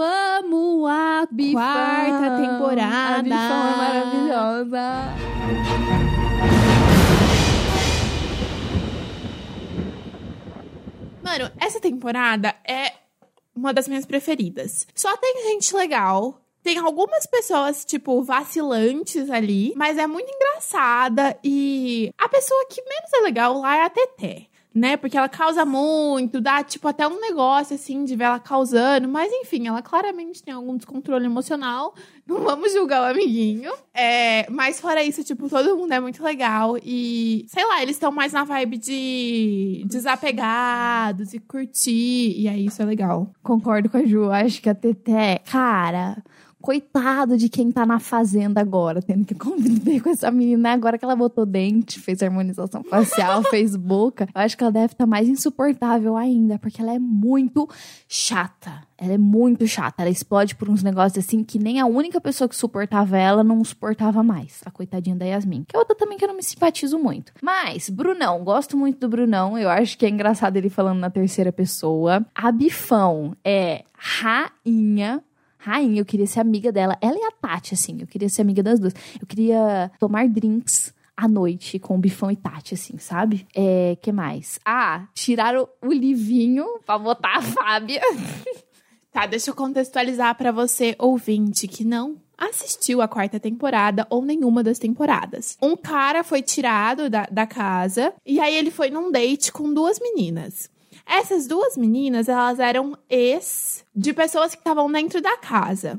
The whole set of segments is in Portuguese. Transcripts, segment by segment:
Eu amo a Bifão. Quarta temporada. A Bifão é maravilhosa. Mano, essa temporada é uma das minhas preferidas. Só tem gente legal. Tem algumas pessoas, tipo, vacilantes ali, mas é muito engraçada. E a pessoa que menos é legal lá é a Teté né? Porque ela causa muito, dá tipo até um negócio assim de ver ela causando, mas enfim, ela claramente tem algum descontrole emocional. Não vamos julgar o amiguinho. É, mas fora isso, tipo, todo mundo é muito legal e sei lá, eles estão mais na vibe de desapegados e curtir, e aí isso é legal. Concordo com a Ju, acho que a Teté, cara, Coitado de quem tá na fazenda agora, tendo que conviver com essa menina. Agora que ela botou dente, fez harmonização facial, fez boca. Eu acho que ela deve estar tá mais insuportável ainda, porque ela é muito chata. Ela é muito chata. Ela explode por uns negócios assim que nem a única pessoa que suportava ela não suportava mais. A coitadinha da Yasmin. Que é outra também que eu não me simpatizo muito. Mas, Brunão, gosto muito do Brunão. Eu acho que é engraçado ele falando na terceira pessoa. A Bifão é rainha rainha, eu queria ser amiga dela. Ela e a Tati, assim, eu queria ser amiga das duas. Eu queria tomar drinks à noite com o Bifão e Tati, assim, sabe? É, que mais? Ah, tiraram o livinho pra botar a Fábia. tá, deixa eu contextualizar para você, ouvinte, que não assistiu a quarta temporada ou nenhuma das temporadas. Um cara foi tirado da, da casa e aí ele foi num date com duas meninas. Essas duas meninas, elas eram ex de pessoas que estavam dentro da casa.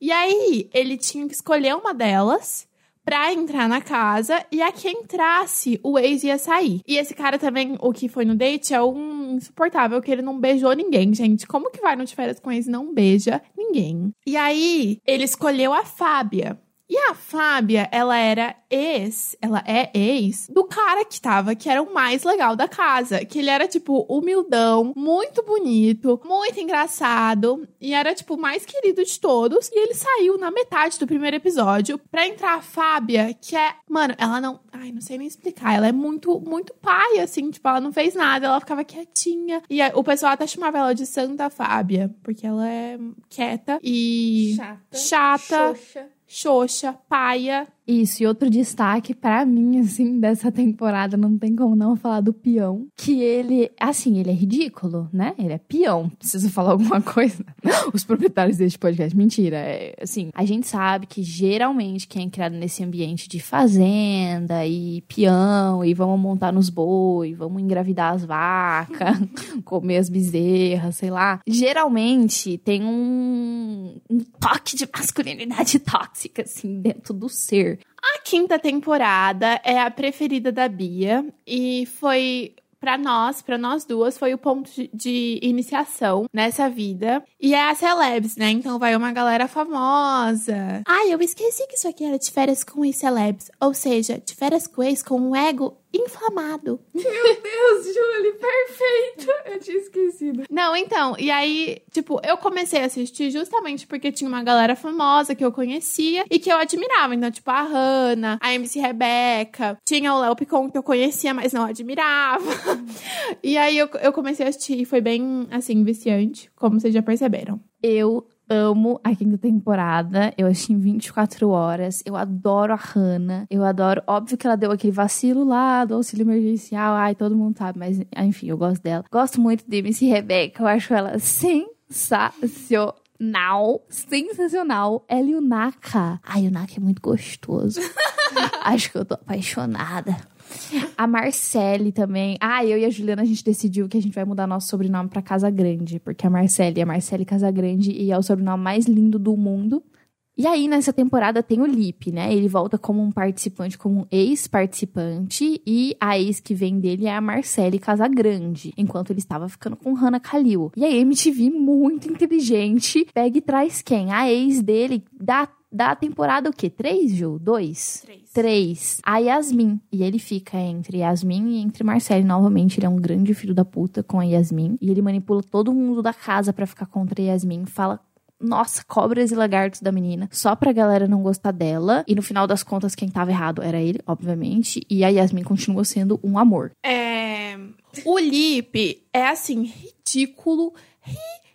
E aí, ele tinha que escolher uma delas pra entrar na casa e a que entrasse, o ex ia sair. E esse cara também, o que foi no date, é um insuportável, que ele não beijou ninguém, gente. Como que vai no de férias com ex e não beija ninguém? E aí, ele escolheu a Fábia. E a Fábia, ela era ex, ela é ex do cara que tava, que era o mais legal da casa. Que ele era, tipo, humildão, muito bonito, muito engraçado. E era, tipo, o mais querido de todos. E ele saiu na metade do primeiro episódio pra entrar a Fábia, que é. Mano, ela não. Ai, não sei nem explicar. Ela é muito, muito pai, assim. Tipo, ela não fez nada, ela ficava quietinha. E o pessoal até chamava ela de Santa Fábia, porque ela é quieta e. Chata. Chata. Xoxa. Xoxa, paia. Isso, e outro destaque para mim, assim, dessa temporada, não tem como não falar do peão. Que ele, assim, ele é ridículo, né? Ele é peão. Preciso falar alguma coisa? Os proprietários deste podcast. Mentira. É, assim, a gente sabe que geralmente quem é criado nesse ambiente de fazenda e peão, e vamos montar nos boi, vamos engravidar as vacas, comer as bezerras, sei lá. Geralmente tem um, um toque de masculinidade tóxica, assim, dentro do ser. A quinta temporada é a preferida da Bia e foi para nós, para nós duas, foi o ponto de, iniciação nessa vida. E é a celebs, né? Então vai uma galera famosa. Ai, eu esqueci que isso aqui era de férias com ex-celebs. Ou seja, de férias com ex com um ego inflamado. Meu Deus, Julie, perfeito! Eu tinha esquecido. Não, então, e aí, tipo, eu comecei a assistir justamente porque tinha uma galera famosa que eu conhecia e que eu admirava. Então, tipo, a Hannah, a MC Rebeca, tinha o Léo Picon que eu conhecia, mas não admirava. e aí eu, eu comecei a assistir e foi bem, assim, viciante, como vocês já perceberam. Eu amo a quinta temporada. Eu assisti em 24 horas. Eu adoro a Hannah. Eu adoro. Óbvio que ela deu aquele vacilo lá do auxílio emergencial. Ai, todo mundo sabe. Mas, enfim, eu gosto dela. Gosto muito de MC Rebecca. Eu acho ela sensacional. sensacional. Ela e o Naka. Ai, o Naka é muito gostoso. Acho que eu tô apaixonada. A Marcele também. Ah, eu e a Juliana, a gente decidiu que a gente vai mudar nosso sobrenome pra Casa Grande. Porque a Marcele é Marcele Casa Grande e é o sobrenome mais lindo do mundo. E aí, nessa temporada, tem o Lip, né? Ele volta como um participante, como um ex-participante. E a ex que vem dele é a Marcele Casagrande. Enquanto ele estava ficando com Hannah Kalil. E a MTV, muito inteligente, pega e traz quem? A ex dele da da temporada o quê? Três, Ju? Dois? Três. Três. A Yasmin. E ele fica entre Yasmin e entre Marcele novamente. Ele é um grande filho da puta com a Yasmin. E ele manipula todo mundo da casa para ficar contra a Yasmin. Fala nossa, cobras e lagartos da menina, só pra galera não gostar dela. E no final das contas, quem tava errado era ele, obviamente. E a Yasmin continua sendo um amor. É. O Lip é assim, ridículo,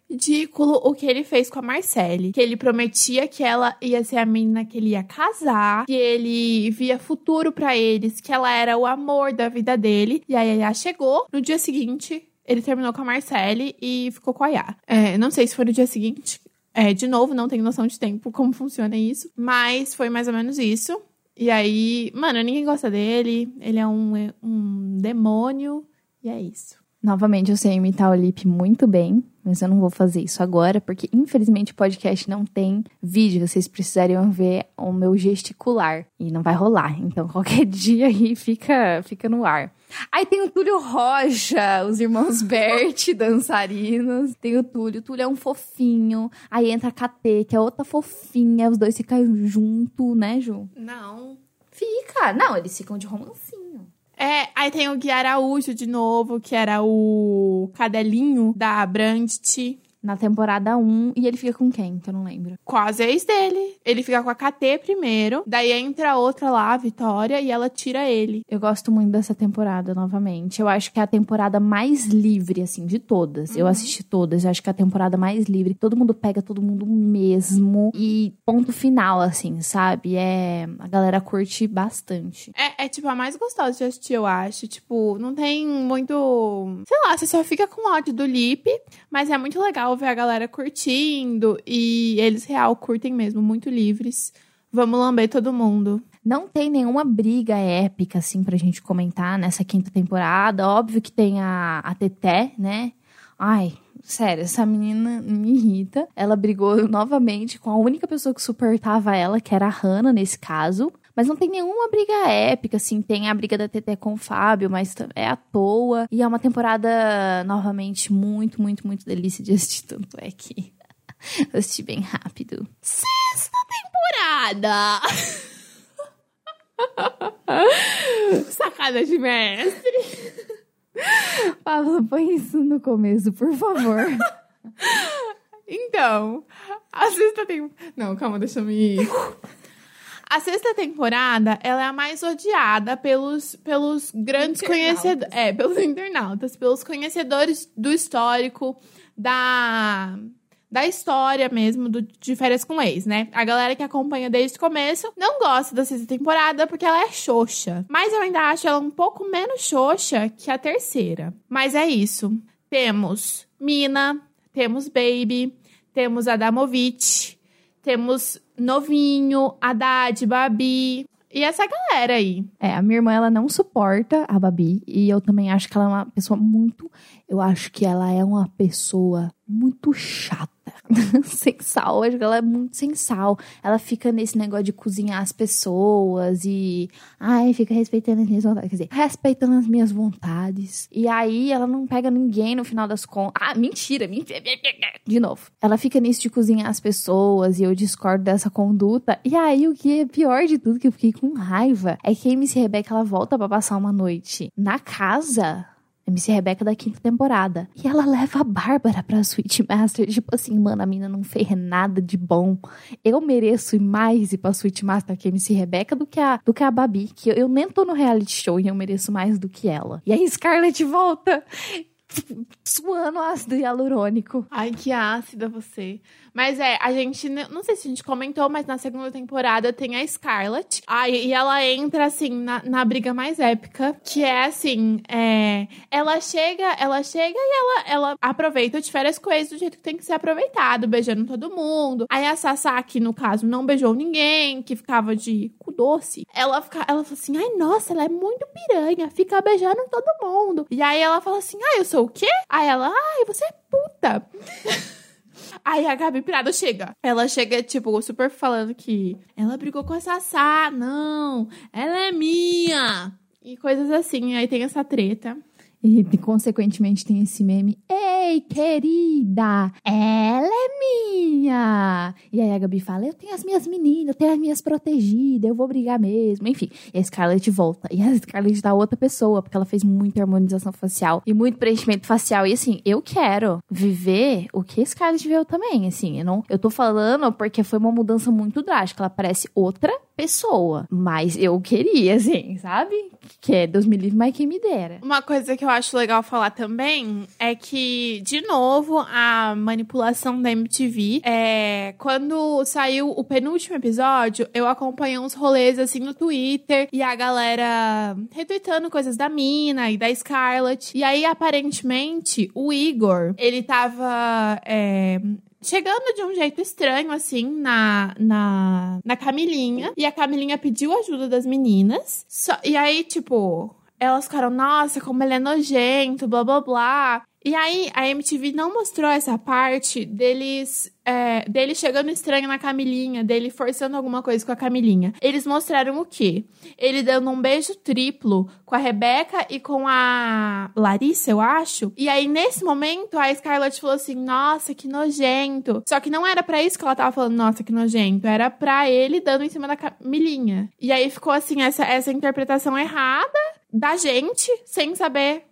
ridículo o que ele fez com a Marcelle. Que ele prometia que ela ia ser a menina que ele ia casar, que ele via futuro para eles, que ela era o amor da vida dele. E a chegou. No dia seguinte, ele terminou com a Marcelle e ficou com a Yá. É, não sei se foi no dia seguinte. É, de novo, não tenho noção de tempo, como funciona isso. Mas foi mais ou menos isso. E aí, mano, ninguém gosta dele. Ele é um, um demônio. E é isso. Novamente, eu sei imitar o Lip muito bem, mas eu não vou fazer isso agora, porque infelizmente o podcast não tem vídeo. Vocês precisariam ver o meu gesticular. E não vai rolar. Então, qualquer dia aí fica, fica no ar. Aí tem o Túlio Rocha, os irmãos Bert, dançarinos. Tem o Túlio. O Túlio é um fofinho. Aí entra a KT, que é outra fofinha. Os dois ficam junto, né, Ju? Não. Fica. Não, eles ficam de romancinho. É, aí tem o Gui Araújo de novo, que era o cadelinho da Brandt na temporada 1. E ele fica com quem? Que eu não lembro. Com a ex dele. Ele fica com a KT primeiro. Daí entra outra lá, a Vitória, e ela tira ele. Eu gosto muito dessa temporada, novamente. Eu acho que é a temporada mais livre, assim, de todas. Uhum. Eu assisti todas. Eu acho que é a temporada mais livre. Todo mundo pega todo mundo mesmo. E ponto final, assim, sabe? É. A galera curte bastante. É, é tipo a mais gostosa de assistir, eu acho. Tipo, não tem muito. Sei lá, você só fica com ódio do Lip, mas é muito legal ver a galera curtindo e eles real curtem mesmo, muito livres. Vamos lamber todo mundo. Não tem nenhuma briga épica, assim, pra gente comentar nessa quinta temporada. Óbvio que tem a, a Teté, né? Ai, sério, essa menina me irrita. Ela brigou novamente com a única pessoa que suportava ela, que era a Hannah, nesse caso. Mas não tem nenhuma briga épica, assim. Tem a briga da TT com o Fábio, mas é à toa. E é uma temporada, novamente, muito, muito, muito delícia de assistir. Tanto é que eu assisti bem rápido. Sexta temporada! Sacada de mestre. Pablo, põe isso no começo, por favor. Então, a sexta temporada. Não, calma, deixa eu me. A sexta temporada, ela é a mais odiada pelos, pelos grandes conhecedores. É, pelos internautas, pelos conhecedores do histórico, da, da história mesmo, do, de férias com ex, né? A galera que acompanha desde o começo não gosta da sexta temporada porque ela é xoxa. Mas eu ainda acho ela um pouco menos xoxa que a terceira. Mas é isso. Temos Mina, temos Baby, temos Adamovich, temos Novinho, Haddad, Babi. E essa galera aí. É, a minha irmã, ela não suporta a Babi. E eu também acho que ela é uma pessoa muito. Eu acho que ela é uma pessoa muito chata. sem sal, acho que ela é muito sem sal. Ela fica nesse negócio de cozinhar as pessoas e. Ai, fica respeitando as minhas vontades. Quer dizer, respeitando as minhas vontades. E aí ela não pega ninguém no final das contas. Ah, mentira, mentira. De novo. Ela fica nisso de cozinhar as pessoas e eu discordo dessa conduta. E aí o que é pior de tudo, que eu fiquei com raiva, é que a MC Rebeca ela volta para passar uma noite na casa MC Rebeca da quinta temporada. E ela leva a Bárbara pra Sweet Master. Tipo assim, mano, a mina não fez nada de bom. Eu mereço ir mais ir pra Sweet Master que a MC Rebeca do que a, do que a Babi. Que eu, eu nem tô no reality show e eu mereço mais do que ela. E aí Scarlett volta suando ácido hialurônico. Ai, que ácida você. Mas é, a gente, não sei se a gente comentou, mas na segunda temporada tem a Scarlett. Ai, e ela entra, assim, na, na briga mais épica, que é assim, é, ela chega, ela chega e ela, ela aproveita de férias eles do jeito que tem que ser aproveitado, beijando todo mundo. Aí a Sasaki, no caso, não beijou ninguém, que ficava de cu doce. Ela, fica, ela fala assim, ai, nossa, ela é muito piranha, fica beijando todo mundo. E aí ela fala assim, ai, eu sou o quê? Aí ela, ai, você é puta. Aí a Gabi Pirada chega. Ela chega, tipo, super falando que ela brigou com a Sassá. Não, ela é minha. E coisas assim. Aí tem essa treta. E, consequentemente, tem esse meme. Ei, querida, ela é minha! E aí a Gabi fala: Eu tenho as minhas meninas, eu tenho as minhas protegidas, eu vou brigar mesmo. Enfim. E a Scarlett volta. E a Scarlett dá outra pessoa, porque ela fez muita harmonização facial e muito preenchimento facial. E assim, eu quero viver o que a Scarlett viveu também. Assim, eu, não, eu tô falando porque foi uma mudança muito drástica. Ela parece outra pessoa. Mas eu queria, assim, sabe? Que é Deus me livre, mas quem me dera. Uma coisa que eu acho legal falar também é que, de novo, a manipulação da MTV. É, quando saiu o penúltimo episódio, eu acompanhei uns rolês assim no Twitter e a galera retweetando coisas da Mina e da Scarlett. E aí, aparentemente, o Igor, ele tava. É, chegando de um jeito estranho, assim, na, na, na Camilinha. E a Camilinha pediu ajuda das meninas. Só, e aí, tipo, elas ficaram, nossa, como ele é nojento, blá blá blá. E aí, a MTV não mostrou essa parte deles. É, dele chegando estranho na Camilinha, dele forçando alguma coisa com a Camilinha. Eles mostraram o quê? Ele dando um beijo triplo com a Rebeca e com a Larissa, eu acho. E aí, nesse momento, a Scarlett falou assim: Nossa, que nojento. Só que não era para isso que ela tava falando, nossa, que nojento. Era pra ele dando em cima da Camilinha. E aí ficou assim, essa, essa interpretação errada da gente, sem saber.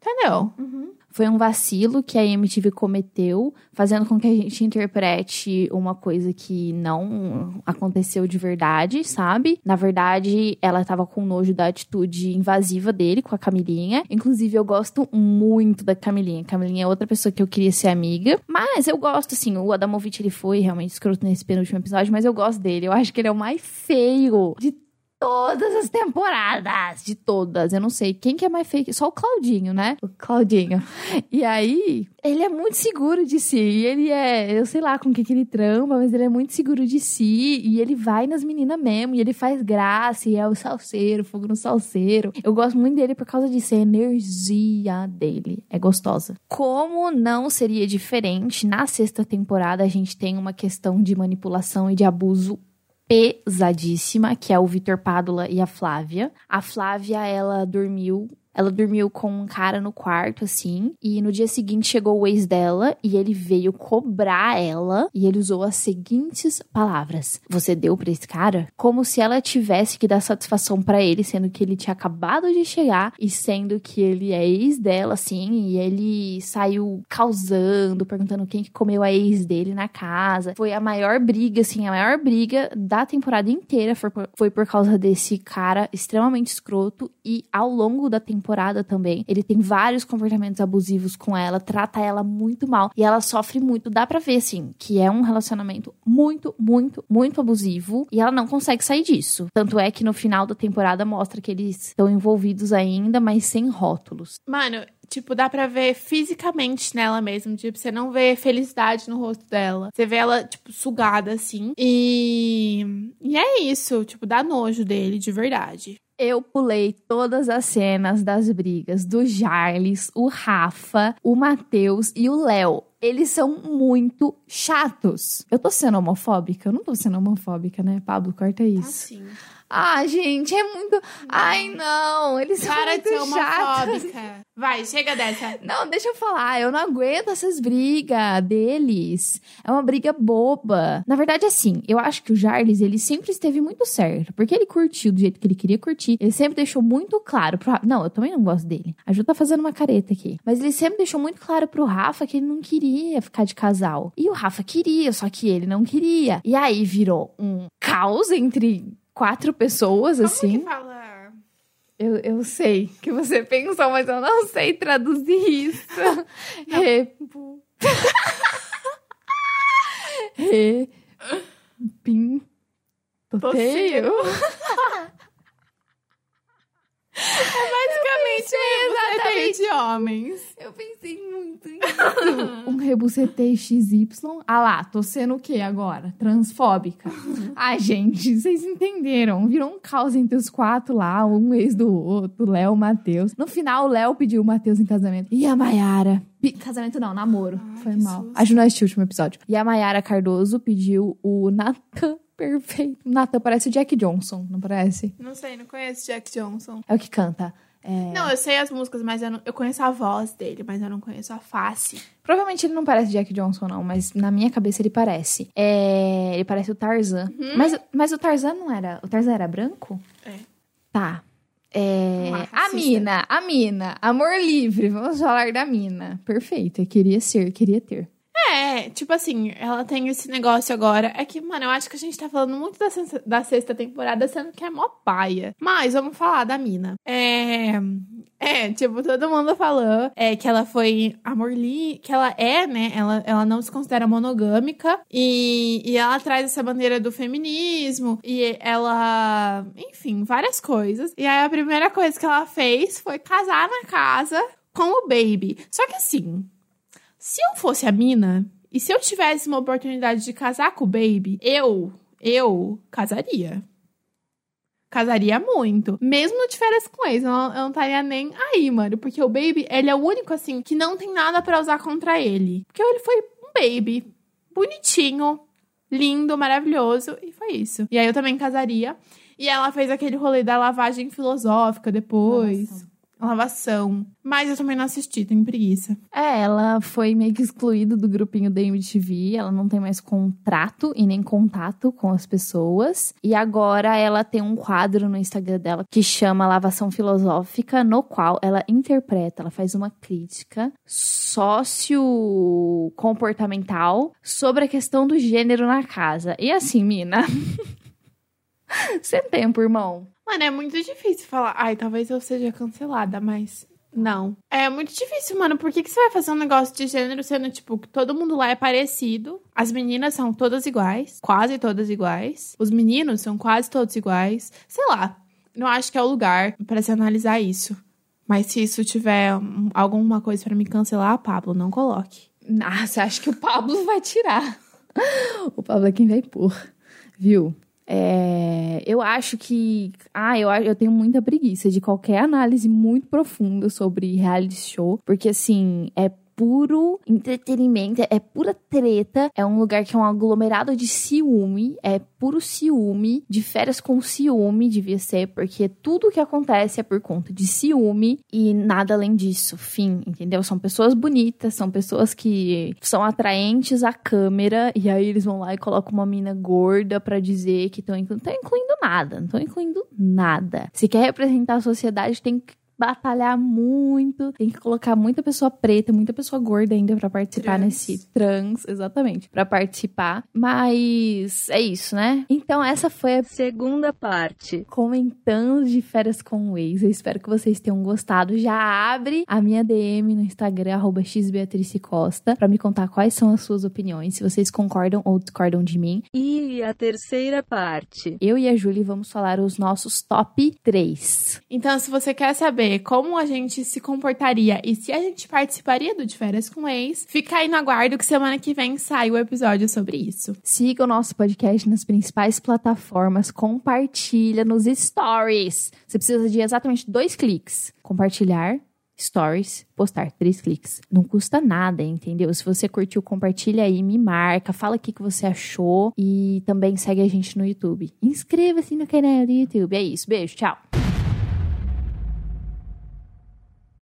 Entendeu? Uhum. Foi um vacilo que a MTV cometeu, fazendo com que a gente interprete uma coisa que não aconteceu de verdade, sabe? Na verdade, ela tava com nojo da atitude invasiva dele com a Camilinha. Inclusive, eu gosto muito da Camilinha. Camilinha é outra pessoa que eu queria ser amiga. Mas eu gosto, assim, o Adamovich, ele foi realmente escroto nesse penúltimo episódio, mas eu gosto dele. Eu acho que ele é o mais feio de todas as temporadas. De todas. Eu não sei quem que é mais fake. Só o Claudinho, né? O Claudinho. E aí, ele é muito seguro de si. E ele é, eu sei lá com que, que ele trampa, mas ele é muito seguro de si. E ele vai nas meninas mesmo. E ele faz graça. E é o salseiro, fogo no salseiro. Eu gosto muito dele por causa disso. A energia dele é gostosa. Como não seria diferente, na sexta temporada a gente tem uma questão de manipulação e de abuso pesadíssima, que é o Vitor Pádula e a Flávia. A Flávia, ela dormiu ela dormiu com um cara no quarto, assim, e no dia seguinte chegou o ex dela e ele veio cobrar ela e ele usou as seguintes palavras: Você deu pra esse cara? Como se ela tivesse que dar satisfação para ele, sendo que ele tinha acabado de chegar e sendo que ele é ex dela, assim, e ele saiu causando, perguntando quem que comeu a ex dele na casa. Foi a maior briga, assim, a maior briga da temporada inteira foi por, foi por causa desse cara extremamente escroto e ao longo da temporada temporada também. Ele tem vários comportamentos abusivos com ela, trata ela muito mal e ela sofre muito. Dá pra ver, assim, que é um relacionamento muito, muito, muito abusivo e ela não consegue sair disso. Tanto é que no final da temporada mostra que eles estão envolvidos ainda, mas sem rótulos. Mano, tipo, dá pra ver fisicamente nela mesmo. Tipo, você não vê felicidade no rosto dela. Você vê ela, tipo, sugada, assim. E. E é isso. Tipo, dá nojo dele, de verdade. Eu pulei todas as cenas das brigas do Jarles, o Rafa, o Matheus e o Léo. Eles são muito chatos. Eu tô sendo homofóbica? Eu não tô sendo homofóbica, né? Pablo, corta isso. Tá sim. Ah, gente, é muito. Ai, não. Eles são Para muito de ser chatos. homofóbica. Vai, chega dessa. Não, deixa eu falar. Eu não aguento essas brigas deles. É uma briga boba. Na verdade, assim, eu acho que o Jarles, ele sempre esteve muito certo. Porque ele curtiu do jeito que ele queria curtir. Ele sempre deixou muito claro pro Rafa. Não, eu também não gosto dele. A Ju tá fazendo uma careta aqui. Mas ele sempre deixou muito claro pro Rafa que ele não queria ficar de casal. E o Rafa queria, só que ele não queria. E aí virou um caos entre quatro pessoas, Como assim. que fala? Eu, eu sei que você pensou, mas eu não sei traduzir isso. Repu... Re... Pim... Toteio? Basicamente, exatamente. exatamente de homens. Eu pensei muito nisso. um rebuceteio XY. Ah lá, tô sendo o quê agora? Transfóbica. Ai, gente, vocês entenderam. Virou um caos entre os quatro lá, um ex do outro, Léo, Matheus. No final, o Léo pediu o Matheus em casamento. E a Mayara. Pe- Casamento não, namoro. Ai, Foi que mal. susto. A Ju não assistiu o último episódio. E a Mayara Cardoso pediu o Natan perfeito. O Natan parece o Jack Johnson, não parece? Não sei, não conheço Jack Johnson. É o que canta. É. Não, eu sei as músicas, mas eu, não- eu conheço a voz dele, mas eu não conheço a face. Provavelmente ele não parece Jack Johnson, não, mas na minha cabeça ele parece. É, ele parece o Tarzan. Mas, mas o Tarzan não era. O Tarzan era branco? É. Tá. É, lá, a mina, a mina, amor livre, vamos falar da mina. Perfeito, eu queria ser, queria ter. É, tipo assim, ela tem esse negócio agora. É que, mano, eu acho que a gente tá falando muito da, sen- da sexta temporada, sendo que é mó paia. Mas vamos falar da mina. É. É, tipo, todo mundo falou é, que ela foi amor que ela é, né? Ela, ela não se considera monogâmica e, e ela traz essa bandeira do feminismo e ela, enfim, várias coisas. E aí a primeira coisa que ela fez foi casar na casa com o baby. Só que assim, se eu fosse a mina e se eu tivesse uma oportunidade de casar com o baby, eu, eu casaria. Casaria muito. Mesmo de férias com ex, eu não, estaria nem aí, mano. Porque o baby, ele é o único, assim, que não tem nada pra usar contra ele. Porque ele foi um baby bonitinho, lindo, maravilhoso, e foi isso. E aí eu também casaria. E ela fez aquele rolê da lavagem filosófica depois. Lavação. Lavação. Mas eu também não assisti, tenho preguiça. É, ela foi meio que excluída do grupinho da MTV, ela não tem mais contrato e nem contato com as pessoas. E agora ela tem um quadro no Instagram dela que chama Lavação Filosófica, no qual ela interpreta, ela faz uma crítica sócio-comportamental sobre a questão do gênero na casa. E assim, mina. Sem tempo, irmão. Mano, é muito difícil falar. Ai, talvez eu seja cancelada, mas. Não. É muito difícil, mano. Por que, que você vai fazer um negócio de gênero sendo, tipo, que todo mundo lá é parecido? As meninas são todas iguais. Quase todas iguais. Os meninos são quase todos iguais. Sei lá. Não acho que é o lugar pra se analisar isso. Mas se isso tiver alguma coisa pra me cancelar, Pablo, não coloque. Você acha que o Pablo vai tirar? O Pablo é quem vai pôr, viu? É, eu acho que. Ah, eu, eu tenho muita preguiça de qualquer análise muito profunda sobre reality show, porque assim, é puro entretenimento, é pura treta, é um lugar que é um aglomerado de ciúme, é puro ciúme, de férias com ciúme, devia ser, porque tudo que acontece é por conta de ciúme e nada além disso, fim, entendeu? São pessoas bonitas, são pessoas que são atraentes à câmera, e aí eles vão lá e colocam uma mina gorda pra dizer que estão incluindo, Não incluindo nada, não estão incluindo nada. Se quer representar a sociedade, tem que batalhar muito, tem que colocar muita pessoa preta, muita pessoa gorda ainda pra participar Trans. nesse trans, exatamente, Pra participar. Mas é isso, né? Então essa foi a Segunda parte. comentando de férias com o ex. Eu espero que vocês tenham gostado. Já abre a minha DM no Instagram, arroba xbeatrice Costa, pra me contar quais são as suas opiniões, se vocês concordam ou discordam de mim. E a terceira parte. Eu e a Julie vamos falar os nossos top 3. Então, se você quer saber como a gente se comportaria e se a gente participaria do De Férias com Ex, fica aí no aguardo que semana que vem sai o episódio sobre isso. Siga o nosso podcast nas principais plataformas, compartilha nos stories. Você precisa de exatamente dois cliques. Compartilhar, stories, postar. Três cliques. Não custa nada, entendeu? Se você curtiu, compartilha aí, me marca, fala o que você achou e também segue a gente no YouTube. Inscreva-se no canal do YouTube. É isso. Beijo, tchau.